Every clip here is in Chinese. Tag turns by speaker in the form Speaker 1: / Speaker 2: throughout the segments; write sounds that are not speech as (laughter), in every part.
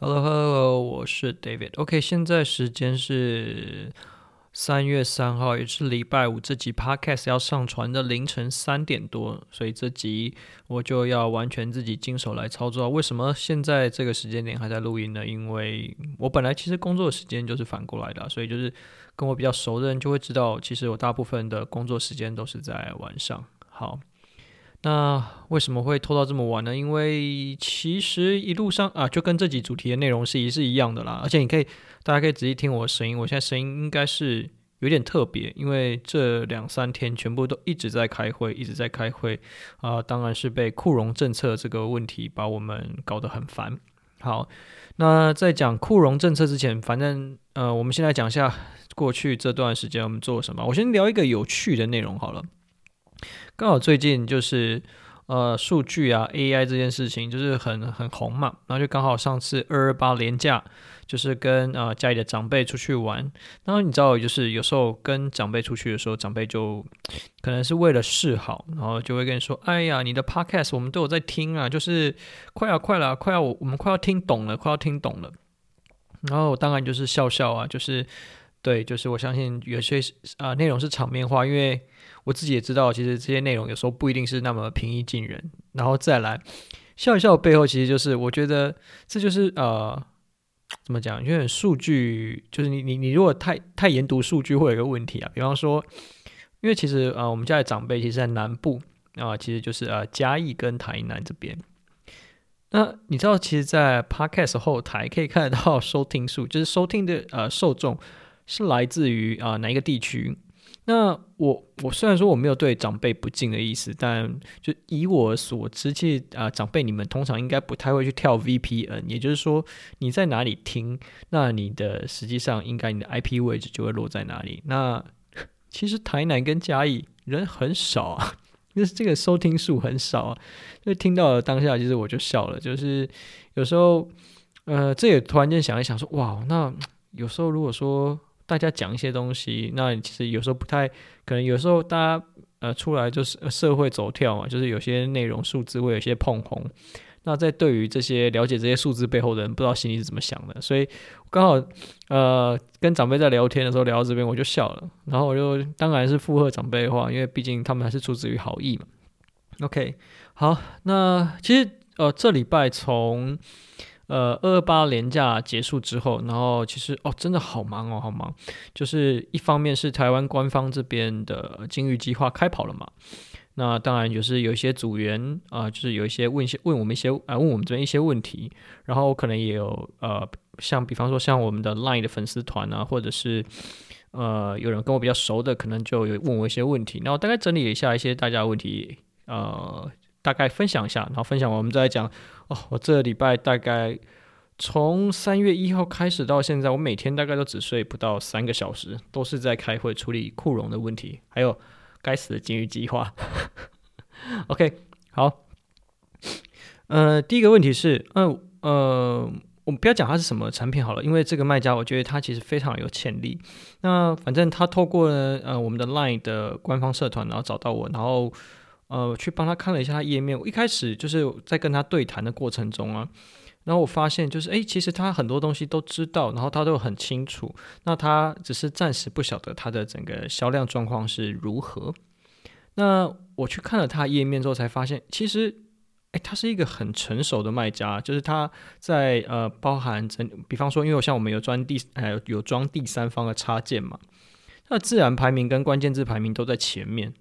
Speaker 1: Hello Hello，我是 David。OK，现在时间是三月三号，也是礼拜五。这集 Podcast 要上传的凌晨三点多，所以这集我就要完全自己经手来操作。为什么现在这个时间点还在录音呢？因为我本来其实工作时间就是反过来的，所以就是跟我比较熟的人就会知道，其实我大部分的工作时间都是在晚上。好。那为什么会拖到这么晚呢？因为其实一路上啊，就跟这集主题的内容是一是一样的啦。而且你可以，大家可以仔细听我声音，我现在声音应该是有点特别，因为这两三天全部都一直在开会，一直在开会啊。当然是被库容政策这个问题把我们搞得很烦。好，那在讲库容政策之前，反正呃，我们先来讲一下过去这段时间我们做了什么。我先聊一个有趣的内容好了。刚好最近就是呃数据啊 AI 这件事情就是很很红嘛，然后就刚好上次二二八连假就是跟呃家里的长辈出去玩，然后你知道就是有时候跟长辈出去的时候，长辈就可能是为了示好，然后就会跟你说：“哎呀，你的 Podcast 我们都有在听啊，就是快要快了，快要我我们快要听懂了，快要听懂了。”然后当然就是笑笑啊，就是对，就是我相信有些啊、内容是场面话，因为。我自己也知道，其实这些内容有时候不一定是那么平易近人。然后再来笑一笑背后，其实就是我觉得这就是呃，怎么讲？因为数据就是你你你如果太太研读数据，会有一个问题啊。比方说，因为其实呃，我们家的长辈其实在南部啊、其实就是呃嘉义跟台南这边。那你知道，其实，在 Podcast 后台可以看得到收听数，就是收听的呃受众是来自于啊、哪一个地区？那我我虽然说我没有对长辈不敬的意思，但就以我所知，其实啊长辈你们通常应该不太会去跳 VPN，也就是说你在哪里听，那你的实际上应该你的 IP 位置就会落在哪里。那 (laughs) 其实台南跟嘉义人很少啊，就是这个收听数很少啊，就听到了当下其实我就笑了，就是有时候呃这也突然间想一想说哇，那有时候如果说。大家讲一些东西，那其实有时候不太可能。有时候大家呃出来就是社会走跳嘛，就是有些内容数字会有些碰红。那在对于这些了解这些数字背后的人，不知道心里是怎么想的。所以刚好呃跟长辈在聊天的时候聊到这边，我就笑了。然后我就当然是附和长辈的话，因为毕竟他们还是出自于好意嘛。OK，好，那其实呃这礼拜从。呃，二二八连假结束之后，然后其实哦，真的好忙哦，好忙。就是一方面是台湾官方这边的金鱼计划开跑了嘛，那当然就是有一些组员啊、就是有一些问一些问我们一些啊、问我们这边一些问题，然后可能也有呃，像比方说像我们的 Line 的粉丝团啊，或者是呃，有人跟我比较熟的，可能就有问我一些问题，然后大概整理了一下一些大家的问题，呃。大概分享一下，然后分享完我们再来讲。哦，我这个礼拜大概从三月一号开始到现在，我每天大概都只睡不到三个小时，都是在开会处理库容的问题，还有该死的金鱼计划。(laughs) OK，好。呃，第一个问题是，嗯呃，我们不要讲它是什么产品好了，因为这个卖家我觉得他其实非常有潜力。那反正他透过呃我们的 Line 的官方社团，然后找到我，然后。呃，去帮他看了一下他页面。我一开始就是在跟他对谈的过程中啊，然后我发现就是，诶，其实他很多东西都知道，然后他都很清楚。那他只是暂时不晓得他的整个销量状况是如何。那我去看了他页面之后，才发现其实，诶，他是一个很成熟的卖家，就是他在呃，包含整，比方说，因为像我们有装第，还有有装第三方的插件嘛，那自然排名跟关键字排名都在前面。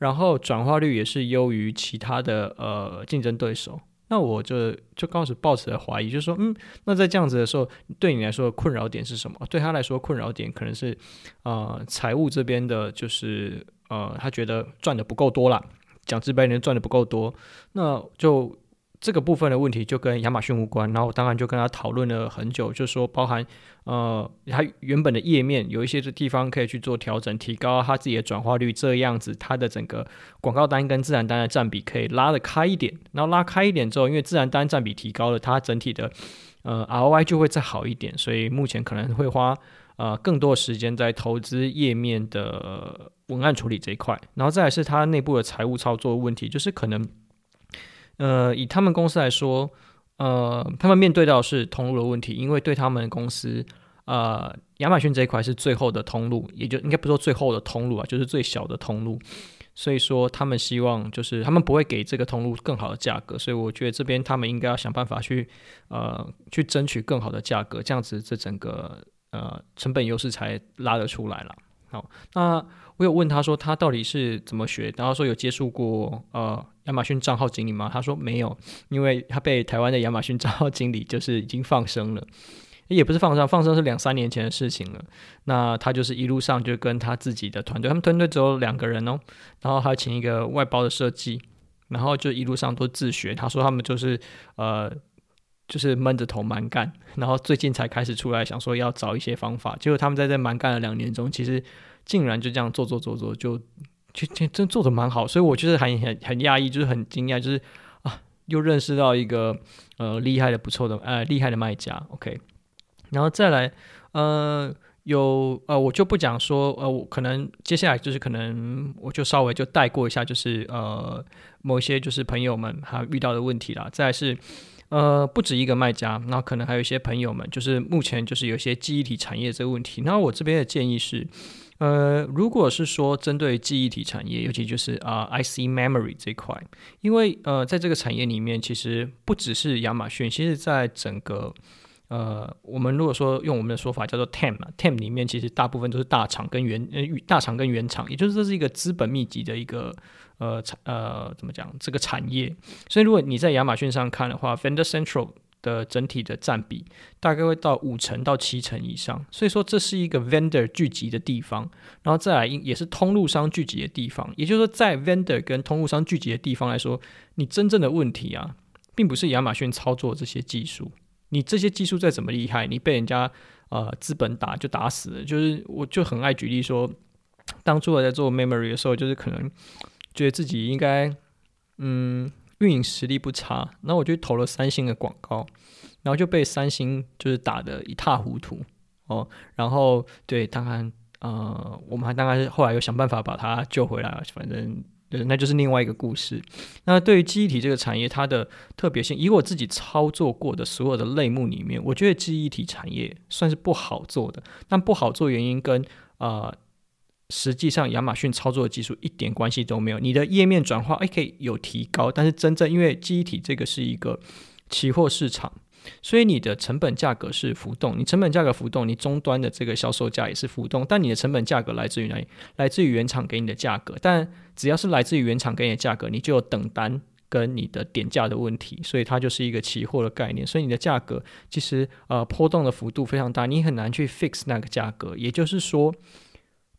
Speaker 1: 然后转化率也是优于其他的呃竞争对手，那我就就开始抱持的怀疑，就是说，嗯，那在这样子的时候，对你来说困扰点是什么？对他来说，困扰点可能是呃财务这边的，就是呃他觉得赚的不够多啦，讲直白点，赚的不够多，那就。这个部分的问题就跟亚马逊无关，然后当然就跟他讨论了很久，就是说包含呃，他原本的页面有一些地方可以去做调整，提高他自己的转化率，这样子他的整个广告单跟自然单的占比可以拉得开一点，然后拉开一点之后，因为自然单占比提高了，它整体的呃 ROI 就会再好一点，所以目前可能会花呃更多时间在投资页面的文案处理这一块，然后再来是他内部的财务操作问题，就是可能。呃，以他们公司来说，呃，他们面对到是通路的问题，因为对他们公司，呃，亚马逊这一块是最后的通路，也就应该不说最后的通路啊，就是最小的通路。所以说，他们希望就是他们不会给这个通路更好的价格，所以我觉得这边他们应该要想办法去呃去争取更好的价格，这样子这整个呃成本优势才拉得出来了。好，那我有问他说他到底是怎么学，然后说有接触过呃亚马逊账号经理吗？他说没有，因为他被台湾的亚马逊账号经理就是已经放生了，也不是放生，放生是两三年前的事情了。那他就是一路上就跟他自己的团队，他们团队只有两个人哦，然后还请一个外包的设计，然后就一路上都自学。他说他们就是呃。就是闷着头蛮干，然后最近才开始出来想说要找一些方法，结果他们在这蛮干了两年中，其实竟然就这样做做做做，就就就真做的蛮好，所以我就是很很很讶异，就是很惊讶，就是啊，又认识到一个呃厉害的不错的呃厉害的卖家，OK，然后再来呃有呃我就不讲说呃我可能接下来就是可能我就稍微就带过一下，就是呃某些就是朋友们他遇到的问题啦，再是。呃，不止一个卖家，那可能还有一些朋友们，就是目前就是有些记忆体产业这个问题。那我这边的建议是，呃，如果是说针对记忆体产业，尤其就是啊、呃、IC memory 这块，因为呃，在这个产业里面，其实不只是亚马逊，其实在整个呃，我们如果说用我们的说法叫做 TAM 嘛，TAM 里面其实大部分都是大厂跟原呃大厂跟原厂，也就是这是一个资本密集的一个。呃，产呃，怎么讲？这个产业，所以如果你在亚马逊上看的话，Vendor Central 的整体的占比大概会到五成到七成以上。所以说，这是一个 Vendor 聚集的地方，然后再来也是通路商聚集的地方。也就是说，在 Vendor 跟通路商聚集的地方来说，你真正的问题啊，并不是亚马逊操作这些技术。你这些技术再怎么厉害，你被人家呃资本打就打死了。就是我就很爱举例说，当初我在做 Memory 的时候，就是可能。觉得自己应该，嗯，运营实力不差，然后我就投了三星的广告，然后就被三星就是打得一塌糊涂哦。然后对，当然，呃，我们还当然是后来又想办法把它救回来了，反正对，那就是另外一个故事。那对于记忆体这个产业，它的特别性，以我自己操作过的所有的类目里面，我觉得记忆体产业算是不好做的。但不好做原因跟呃。实际上，亚马逊操作的技术一点关系都没有。你的页面转化，哎，可以有提高，但是真正因为记忆体这个是一个期货市场，所以你的成本价格是浮动。你成本价格浮动，你终端的这个销售价也是浮动。但你的成本价格来自于哪里？来自于原厂给你的价格。但只要是来自于原厂给你的价格，你就有等单跟你的点价的问题，所以它就是一个期货的概念。所以你的价格其实呃波动的幅度非常大，你很难去 fix 那个价格。也就是说。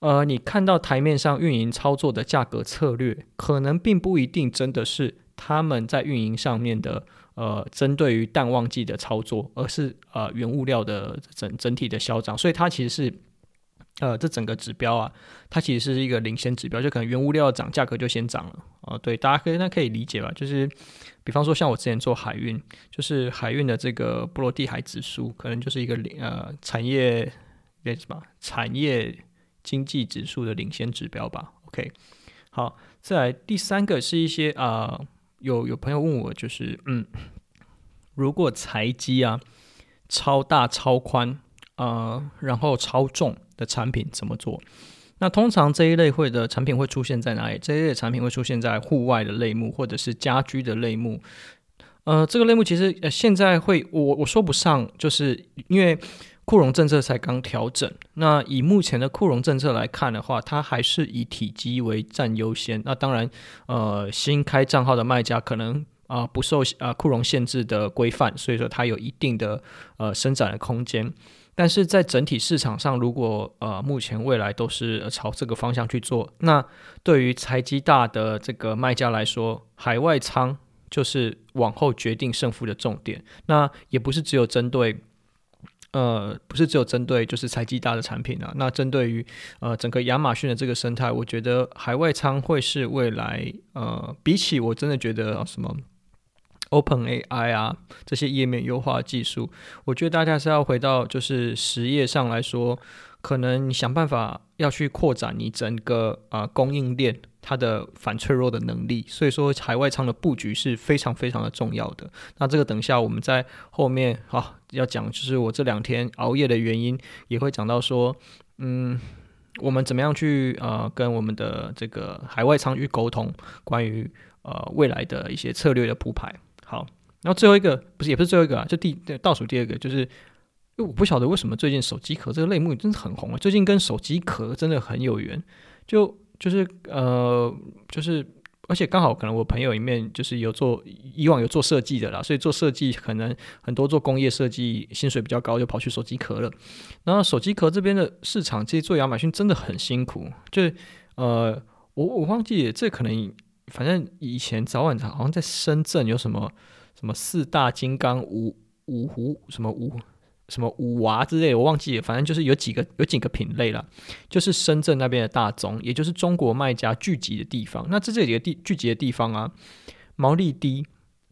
Speaker 1: 呃，你看到台面上运营操作的价格策略，可能并不一定真的是他们在运营上面的呃，针对于淡旺季的操作，而是呃原物料的整整体的消涨，所以它其实是呃这整个指标啊，它其实是一个领先指标，就可能原物料涨，价格就先涨了啊、呃。对，大家可以那可以理解吧？就是比方说像我之前做海运，就是海运的这个波罗的海指数，可能就是一个呃产业那什么产业。经济指数的领先指标吧。OK，好，再来第三个是一些啊、有有朋友问我，就是嗯，如果财基啊超大超宽啊、然后超重的产品怎么做？那通常这一类会的产品会出现在哪里？这一类产品会出现在户外的类目或者是家居的类目。呃，这个类目其实呃现在会我我说不上，就是因为。库容政策才刚调整，那以目前的库容政策来看的话，它还是以体积为占优先。那当然，呃，新开账号的卖家可能啊、不受啊库容限制的规范，所以说它有一定的呃伸展的空间。但是在整体市场上，如果呃目前未来都是朝这个方向去做，那对于财基大的这个卖家来说，海外仓就是往后决定胜负的重点。那也不是只有针对。呃，不是只有针对就是材积大的产品啊，那针对于呃整个亚马逊的这个生态，我觉得海外仓会是未来呃，比起我真的觉得、什么 OpenAI 啊这些页面优化技术，我觉得大家是要回到就是实业上来说，可能想办法要去扩展你整个啊、呃、供应链它的反脆弱的能力。所以说，海外仓的布局是非常非常的重要的。那这个等一下我们在后面啊要讲，就是我这两天熬夜的原因，也会讲到说，嗯，我们怎么样去呃跟我们的这个海外仓去沟通关于呃未来的一些策略的铺排。好，然后最后一个不是也不是最后一个啊，就第倒数第二个就是。因为我不晓得为什么最近手机壳这个类目真的很红啊！最近跟手机壳真的很有缘，就就是呃，就是而且刚好可能我朋友里面就是有做以往有做设计的啦，所以做设计可能很多做工业设计薪水比较高，就跑去手机壳了。然后手机壳这边的市场，其实做亚马逊真的很辛苦。就呃，我我忘记这可能反正以前早晚好像在深圳有什么什么四大金刚五五湖什么五。什么五娃之类，我忘记了，反正就是有几个有几个品类了，就是深圳那边的大宗，也就是中国卖家聚集的地方。那这这几个地聚集的地方啊，毛利低，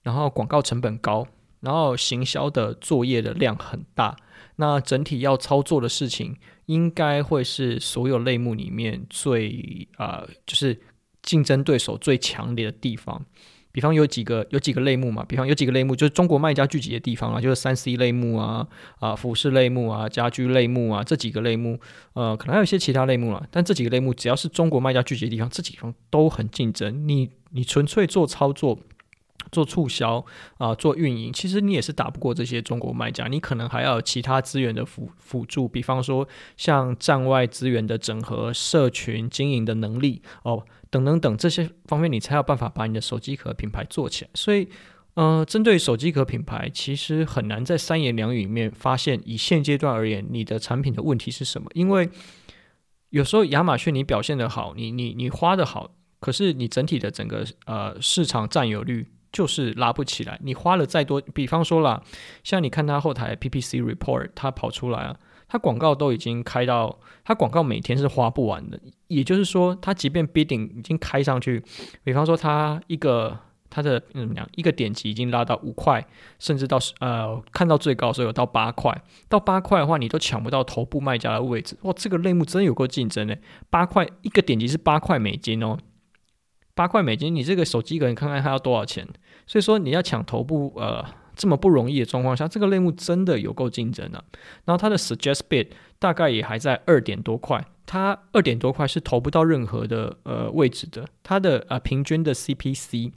Speaker 1: 然后广告成本高，然后行销的作业的量很大，那整体要操作的事情，应该会是所有类目里面最啊、呃，就是竞争对手最强烈的地方。比方有几个有几个类目嘛，比方有几个类目就是中国卖家聚集的地方啊，就是三 C 类目啊啊，服饰类目啊，家居类目啊，这几个类目，呃，可能还有一些其他类目了，但这几个类目只要是中国卖家聚集的地方，这几方都很竞争。你你纯粹做操作、做促销啊、做运营，其实你也是打不过这些中国卖家。你可能还要有其他资源的辅辅助，比方说像站外资源的整合、社群经营的能力哦。等等等这些方面，你才有办法把你的手机壳品牌做起来。所以，呃，针对手机壳品牌，其实很难在三言两语里面发现，以现阶段而言，你的产品的问题是什么？因为有时候亚马逊你表现得好，你你你花得好，可是你整体的整个呃市场占有率就是拉不起来。你花了再多，比方说啦，像你看它后台 PPC report，它跑出来啊。它广告都已经开到，它广告每天是花不完的。也就是说，它即便 bidding 已经开上去，比方说它一个它的怎么讲，一个点击已经拉到五块，甚至到呃看到最高时候有到八块，到八块的话，你都抢不到头部卖家的位置。哇，这个类目真有够竞争嘞！八块一个点击是八块美金哦，八块美金，你这个手机壳你看看它要多少钱？所以说你要抢头部呃。这么不容易的状况下，这个类目真的有够竞争的。然后它的 suggest bid 大概也还在二点多块，它二点多块是投不到任何的呃位置的。它的呃平均的 CPC，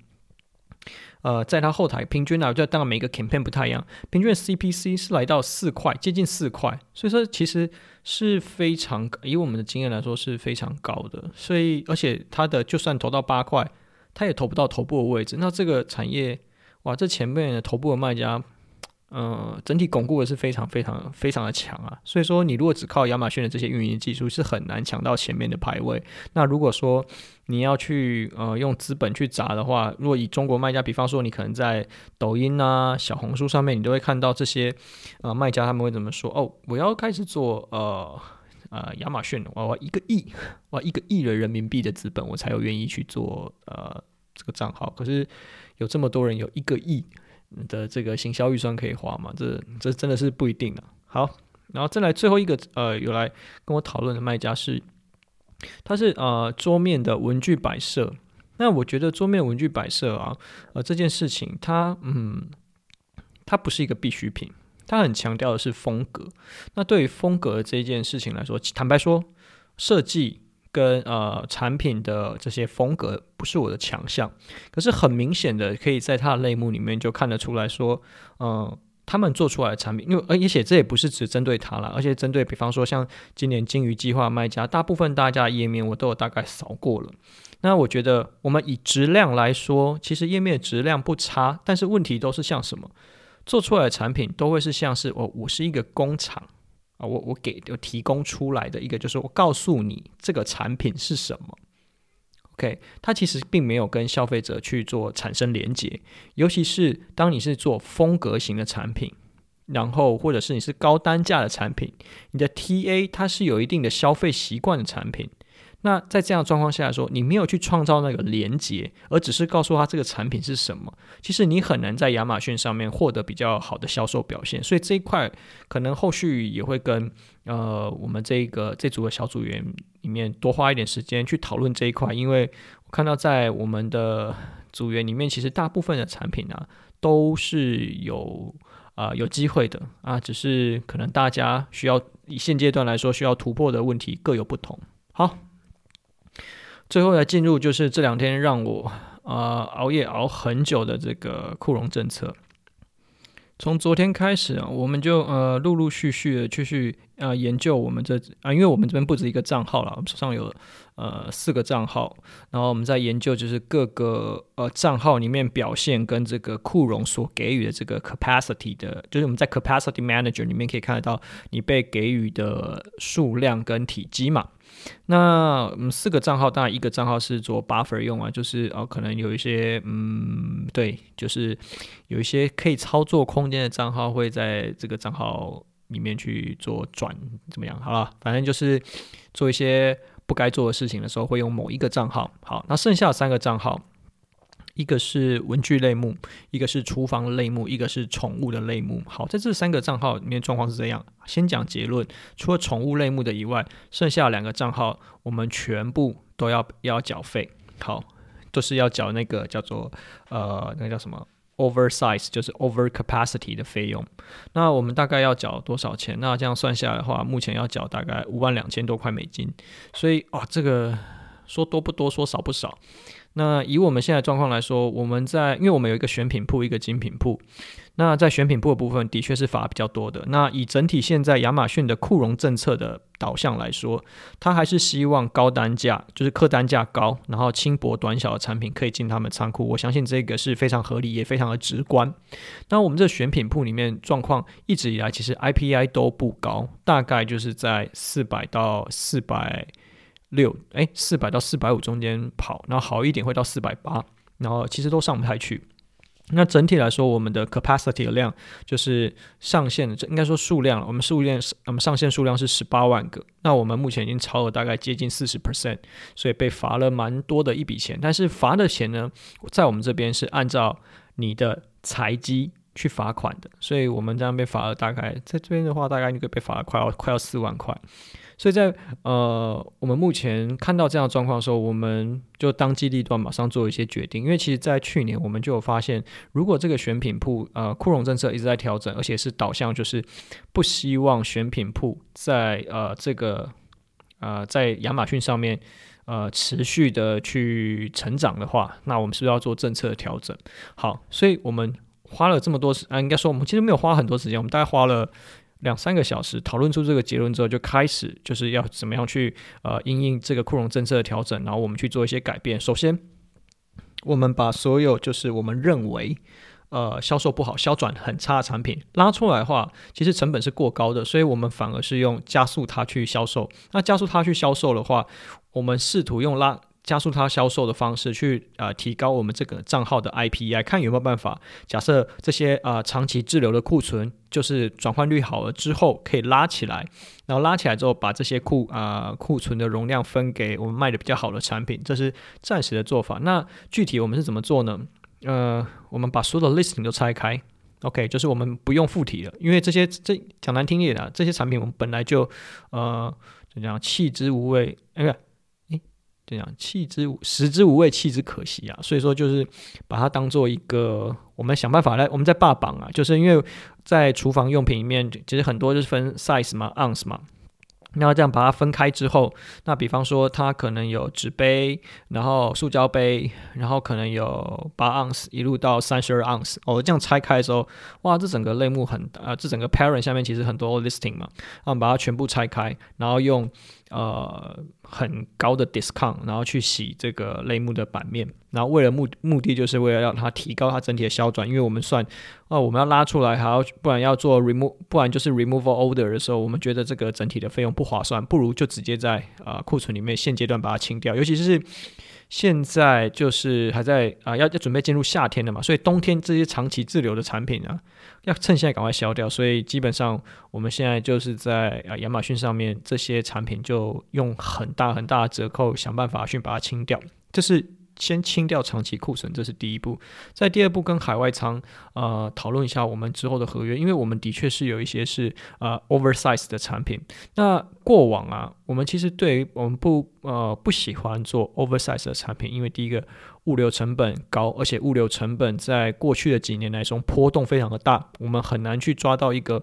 Speaker 1: 呃，在它后台平均啊，就当然每个 campaign 不太一样，平均的 CPC 是来到四块，接近四块。所以说其实是非常以我们的经验来说是非常高的。所以而且它的就算投到八块，它也投不到头部的位置。那这个产业。哇，这前面的头部的卖家，嗯、呃，整体巩固的是非常非常非常的强啊。所以说，你如果只靠亚马逊的这些运营技术，是很难抢到前面的排位。那如果说你要去呃用资本去砸的话，如果以中国卖家，比方说你可能在抖音啊、小红书上面，你都会看到这些呃卖家他们会怎么说？哦，我要开始做呃呃亚马逊，我要一个亿，我要一个亿的人民币的资本，我才有愿意去做呃这个账号。可是。有这么多人有一个亿的这个行销预算可以花吗？这这真的是不一定啊。好，然后再来最后一个呃，有来跟我讨论的卖家是，他是呃桌面的文具摆设。那我觉得桌面文具摆设啊，呃这件事情它嗯，它不是一个必需品，它很强调的是风格。那对于风格这件事情来说，坦白说，设计。跟呃产品的这些风格不是我的强项，可是很明显的可以在它的类目里面就看得出来说，呃，他们做出来的产品，因为而且这也不是只针对它啦，而且针对比方说像今年金鱼计划卖家，大部分大家的页面我都有大概扫过了。那我觉得我们以质量来说，其实页面质量不差，但是问题都是像什么，做出来的产品都会是像是我我是一个工厂。我我给我提供出来的一个就是我告诉你这个产品是什么，OK，它其实并没有跟消费者去做产生连接，尤其是当你是做风格型的产品，然后或者是你是高单价的产品，你的 TA 它是有一定的消费习惯的产品。那在这样的状况下来说，你没有去创造那个连接，而只是告诉他这个产品是什么，其实你很难在亚马逊上面获得比较好的销售表现。所以这一块可能后续也会跟呃我们这个这组的小组员里面多花一点时间去讨论这一块，因为我看到在我们的组员里面，其实大部分的产品啊都是有啊、有机会的啊，只是可能大家需要以现阶段来说需要突破的问题各有不同。好，最后来进入就是这两天让我啊、呃、熬夜熬很久的这个库容政策。从昨天开始啊，我们就呃陆陆续续的继续呃研究我们这啊，因为我们这边不止一个账号了，我们手上有呃四个账号，然后我们在研究就是各个呃账号里面表现跟这个库容所给予的这个 capacity 的，就是我们在 capacity manager 里面可以看得到你被给予的数量跟体积嘛。那嗯四个账号，当然一个账号是做 buffer 用啊，就是哦，可能有一些嗯，对，就是有一些可以操作空间的账号会在这个账号里面去做转，怎么样？好了，反正就是做一些不该做的事情的时候，会用某一个账号。好，那剩下三个账号。一个是文具类目，一个是厨房类目，一个是宠物的类目。好，在这三个账号里面状况是这样。先讲结论，除了宠物类目的以外，剩下两个账号我们全部都要要缴费。好，都是要缴那个叫做呃那个叫什么 oversize，就是 over capacity 的费用。那我们大概要缴多少钱？那这样算下来的话，目前要缴大概五万两千多块美金。所以哦，这个说多不多，说少不少。那以我们现在状况来说，我们在因为我们有一个选品铺，一个精品铺。那在选品铺的部分，的确是罚比较多的。那以整体现在亚马逊的库容政策的导向来说，它还是希望高单价，就是客单价高，然后轻薄短小的产品可以进他们仓库。我相信这个是非常合理，也非常的直观。那我们这选品铺里面状况一直以来其实 IPI 都不高，大概就是在四百到四百。六哎，四百到四百五中间跑，然后好一点会到四百八，然后其实都上不太去。那整体来说，我们的 capacity 的量就是上限的，这应该说数量了。我们数量我们上限数量是十八万个，那我们目前已经超了大概接近四十 percent，所以被罚了蛮多的一笔钱。但是罚的钱呢，在我们这边是按照你的财积去罚款的，所以我们这样被罚了大概在这边的话，大概你可以被罚了快要快要四万块。所以在呃，我们目前看到这样的状况的时候，我们就当机立断，马上做一些决定。因为其实，在去年我们就有发现，如果这个选品铺呃库容政策一直在调整，而且是导向就是不希望选品铺在呃这个呃在亚马逊上面呃持续的去成长的话，那我们是不是要做政策的调整？好，所以我们花了这么多时，啊，应该说我们其实没有花很多时间，我们大概花了。两三个小时讨论出这个结论之后，就开始就是要怎么样去呃因应这个库容政策的调整，然后我们去做一些改变。首先，我们把所有就是我们认为呃销售不好、销转很差的产品拉出来的话，其实成本是过高的，所以我们反而是用加速它去销售。那加速它去销售的话，我们试图用拉。加速它销售的方式，去呃提高我们这个账号的 IPI，看有没有办法。假设这些呃长期滞留的库存，就是转换率好了之后，可以拉起来，然后拉起来之后，把这些库啊、库存的容量分给我们卖的比较好的产品，这是暂时的做法。那具体我们是怎么做呢？呃，我们把所有的 listing 都拆开，OK，就是我们不用附体了，因为这些这讲难听一点的，这些产品我们本来就呃就这样弃之无味，哎。这样弃之食之无味，弃之可惜啊！所以说，就是把它当做一个，我们想办法来，我们在霸榜啊，就是因为在厨房用品里面，其实很多就是分 size 嘛，ounce 嘛。那这样把它分开之后，那比方说它可能有纸杯，然后塑胶杯，然后可能有八盎司一路到三十二盎司。哦，这样拆开的时候，哇，这整个类目很啊，这整个 parent 下面其实很多 listing 嘛，那我们，把它全部拆开，然后用呃很高的 discount，然后去洗这个类目的版面。然后为了目目的就是为了让它提高它整体的销转，因为我们算啊，我们要拉出来还要不然要做 remove，不然就是 removal order 的时候，我们觉得这个整体的费用不划算，不如就直接在啊、呃、库存里面现阶段把它清掉。尤其是现在就是还在啊、要要准备进入夏天了嘛，所以冬天这些长期滞留的产品啊，要趁现在赶快销掉。所以基本上我们现在就是在啊亚马逊上面这些产品就用很大很大的折扣想办法去把它清掉，这是。先清掉长期库存，这是第一步。在第二步，跟海外仓呃讨论一下我们之后的合约，因为我们的确是有一些是呃 oversize 的产品。那过往啊，我们其实对于我们不呃不喜欢做 oversize 的产品，因为第一个物流成本高，而且物流成本在过去的几年来说波动非常的大，我们很难去抓到一个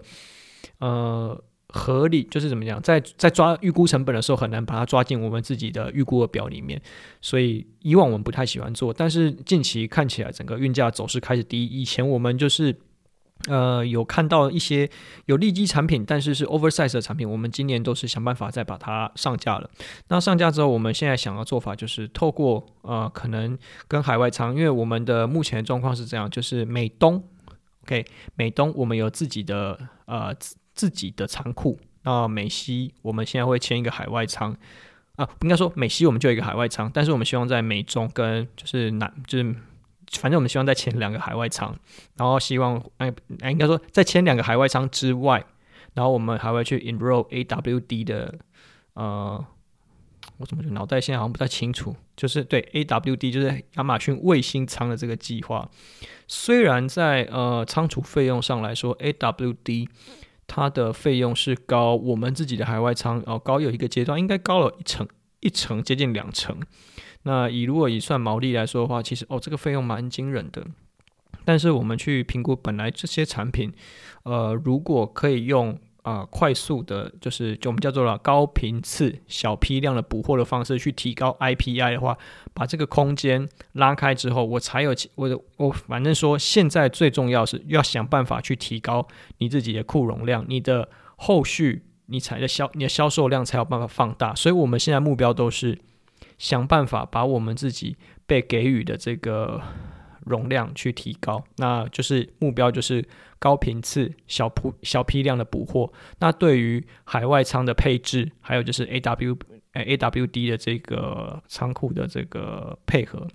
Speaker 1: 呃。合理就是怎么讲，在在抓预估成本的时候，很难把它抓进我们自己的预估的表里面。所以以往我们不太喜欢做，但是近期看起来整个运价走势开始低。以前我们就是呃有看到一些有利基产品，但是是 oversize 的产品，我们今年都是想办法再把它上架了。那上架之后，我们现在想要做法就是透过呃可能跟海外仓，因为我们的目前的状况是这样，就是美东，OK，美东我们有自己的呃。自自己的仓库，那美西我们现在会签一个海外仓啊，应该说美西我们就有一个海外仓，但是我们希望在美中跟就是南就是反正我们希望再签两个海外仓，然后希望哎哎应该说再签两个海外仓之外，然后我们还会去 enroll AWD 的呃，我怎么觉得脑袋现在好像不太清楚，就是对 AWD 就是亚马逊卫星仓的这个计划，虽然在呃仓储费用上来说 AWD。它的费用是高，我们自己的海外仓哦，高有一个阶段应该高了一成，一成接近两成。那以如果以算毛利来说的话，其实哦这个费用蛮惊人的。但是我们去评估本来这些产品，呃，如果可以用。啊、快速的，就是就我们叫做了高频次、小批量的补货的方式去提高 IPI 的话，把这个空间拉开之后，我才有我的我反正说现在最重要是要想办法去提高你自己的库容量，你的后续你才的销你的销售量才有办法放大。所以我们现在目标都是想办法把我们自己被给予的这个。容量去提高，那就是目标就是高频次、小铺、小批量的补货。那对于海外仓的配置，还有就是 A W A W D 的这个仓库的这个配合，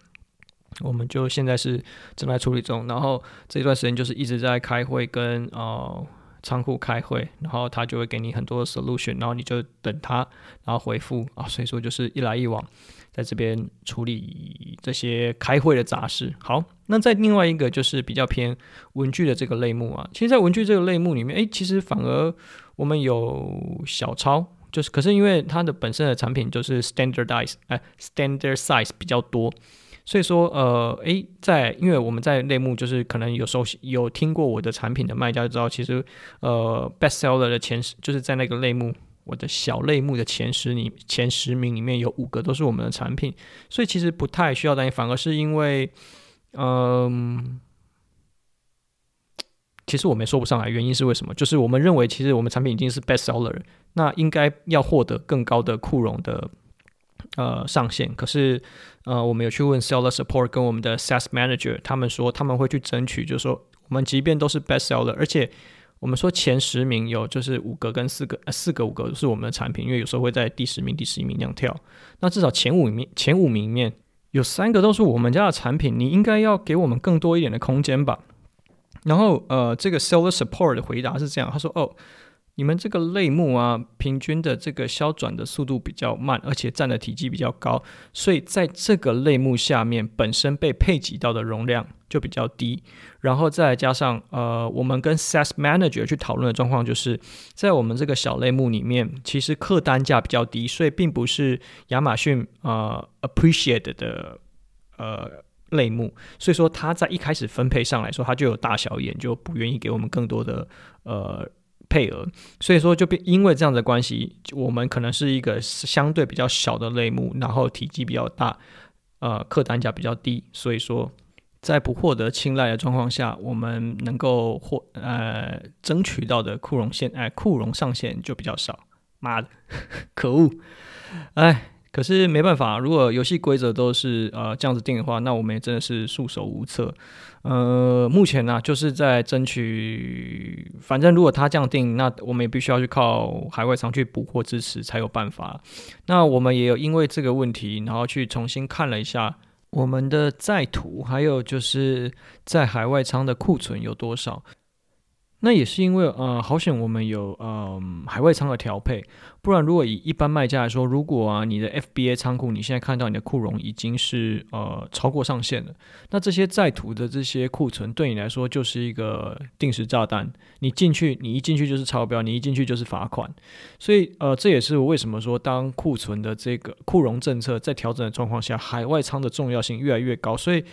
Speaker 1: 我们就现在是正在处理中。然后这段时间就是一直在开会跟呃仓库开会，然后他就会给你很多 solution，然后你就等他，然后回复啊。所以说就是一来一往。在这边处理这些开会的杂事。好，那在另外一个就是比较偏文具的这个类目啊，其实，在文具这个类目里面，诶，其实反而我们有小抄，就是可是因为它的本身的产品就是 standardize，哎，standard size 比较多，所以说呃，诶，在因为我们在类目就是可能有时候有听过我的产品的卖家就知道，其实呃，best seller 的前十就是在那个类目。我的小类目的前十里前十名里面有五个都是我们的产品，所以其实不太需要担心，反而是因为，嗯，其实我们也说不上来原因是为什么，就是我们认为其实我们产品已经是 best seller，那应该要获得更高的库容的呃上限，可是呃我们有去问 seller support 跟我们的 sales manager，他们说他们会去争取，就是说我们即便都是 best seller，而且。我们说前十名有就是五个跟四个，呃，四个五个是我们的产品，因为有时候会在第十名、第十一名那样跳。那至少前五名，前五名里面有三个都是我们家的产品，你应该要给我们更多一点的空间吧？然后呃，这个 seller support 的回答是这样，他说：“哦。”你们这个类目啊，平均的这个销转的速度比较慢，而且占的体积比较高，所以在这个类目下面，本身被配给到的容量就比较低。然后再加上呃，我们跟 Sales Manager 去讨论的状况，就是在我们这个小类目里面，其实客单价比较低，所以并不是亚马逊呃 appreciate 的呃类目。所以说，它在一开始分配上来说，它就有大小眼，就不愿意给我们更多的呃。配额，所以说就变，因为这样的关系，我们可能是一个相对比较小的类目，然后体积比较大，呃，客单价比较低，所以说在不获得青睐的状况下，我们能够获呃争取到的库容线，哎、库容上限就比较少。妈的，可恶，哎。可是没办法，如果游戏规则都是呃这样子定的话，那我们也真的是束手无策。呃，目前呢、就是在争取，反正如果他这样定，那我们也必须要去靠海外仓去补货支持才有办法。那我们也有因为这个问题，然后去重新看了一下我们的在途，还有就是在海外仓的库存有多少。那也是因为，呃，好险我们有呃海外仓的调配，不然如果以一般卖家来说，如果啊你的 FBA 仓库你现在看到你的库容已经是呃超过上限了，那这些在途的这些库存对你来说就是一个定时炸弹，你进去你一进去就是超标，你一进去就是罚款，所以呃这也是为什么说当库存的这个库容政策在调整的状况下，海外仓的重要性越来越高，所以。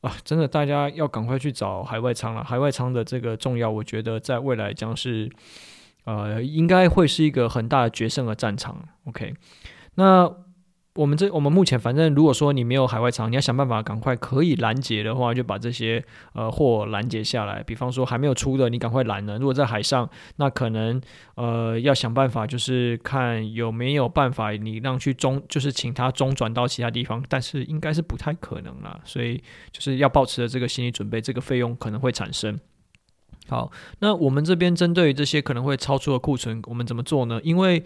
Speaker 1: 啊，真的，大家要赶快去找海外仓了。海外仓的这个重要，我觉得在未来将是，呃，应该会是一个很大的决胜的战场。OK，那。我们这我们目前反正如果说你没有海外仓，你要想办法赶快可以拦截的话，就把这些呃货拦截下来。比方说还没有出的，你赶快拦了。如果在海上，那可能呃要想办法，就是看有没有办法你让去中，就是请他中转到其他地方，但是应该是不太可能了。所以就是要抱持着这个心理准备，这个费用可能会产生。好，那我们这边针对于这些可能会超出的库存，我们怎么做呢？因为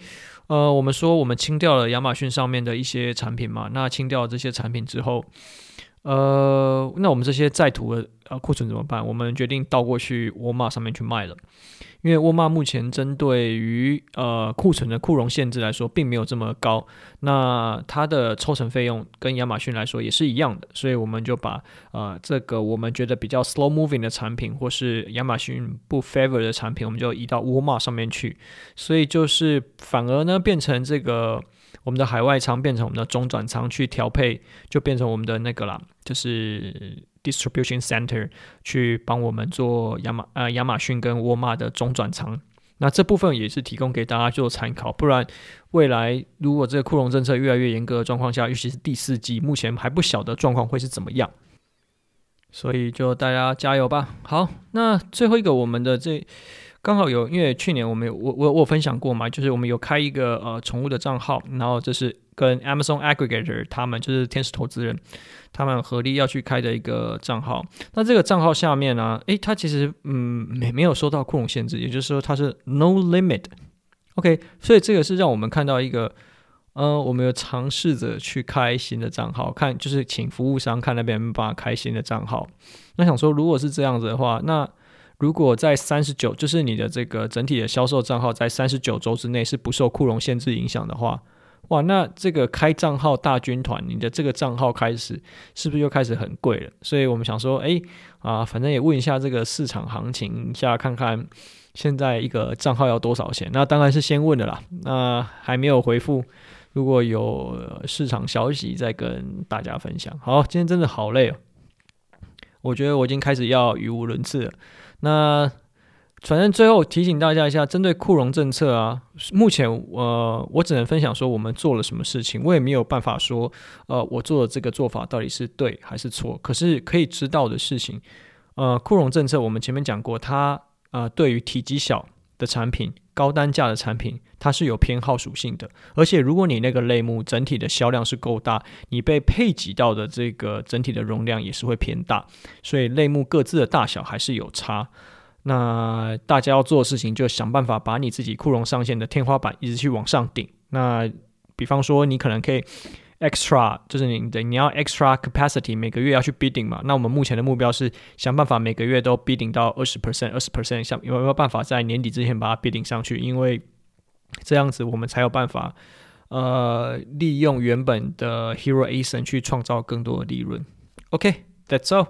Speaker 1: 呃，我们说我们清掉了亚马逊上面的一些产品嘛，那清掉这些产品之后，呃，那我们这些在途的呃库存怎么办？我们决定倒过去沃尔玛上面去卖了。因为沃尔玛目前针对于呃库存的库容限制来说，并没有这么高，那它的抽成费用跟亚马逊来说也是一样的，所以我们就把呃这个我们觉得比较 slow moving 的产品，或是亚马逊不 favor 的产品，我们就移到沃尔玛上面去，所以就是反而呢变成这个我们的海外仓变成我们的中转仓去调配，就变成我们的那个啦，就是。Distribution Center 去帮我们做亚马呃亚马逊跟沃尔玛的中转仓，那这部分也是提供给大家做参考。不然未来如果这个库容政策越来越严格的状况下，尤其是第四季，目前还不晓得状况会是怎么样，所以就大家加油吧。好，那最后一个我们的这。刚好有，因为去年我们有我我我分享过嘛，就是我们有开一个呃宠物的账号，然后这是跟 Amazon Aggregator 他们就是天使投资人，他们合力要去开的一个账号。那这个账号下面呢、啊，诶，它其实嗯没没有受到库容限制，也就是说它是 No Limit。OK，所以这个是让我们看到一个，呃，我们有尝试着去开新的账号，看就是请服务商看那边把开新的账号。那想说如果是这样子的话，那如果在三十九，就是你的这个整体的销售账号在三十九周之内是不受库容限制影响的话，哇，那这个开账号大军团，你的这个账号开始是不是又开始很贵了？所以我们想说，哎啊，反正也问一下这个市场行情一下，看看现在一个账号要多少钱？那当然是先问的啦，那还没有回复，如果有市场消息再跟大家分享。好，今天真的好累哦，我觉得我已经开始要语无伦次了。那反正最后提醒大家一下，针对库容政策啊，目前呃，我只能分享说我们做了什么事情，我也没有办法说呃，我做的这个做法到底是对还是错。可是可以知道的事情，呃，库容政策我们前面讲过，它呃对于体积小的产品、高单价的产品，它是有偏好属性的。而且如果你那个类目整体的销量是够大，你被配给到的这个整体的容量也是会偏大。所以类目各自的大小还是有差。那大家要做的事情，就想办法把你自己库容上限的天花板一直去往上顶。那比方说，你可能可以 extra，就是你的你要 extra capacity，每个月要去 bidding 嘛。那我们目前的目标是想办法每个月都 bidding 到二十 percent，二十 percent 以上，有没有办法在年底之前把它 bidding 上去？因为这样子我们才有办法，呃，利用原本的 Hero ASIN 去创造更多的利润。OK，that's all。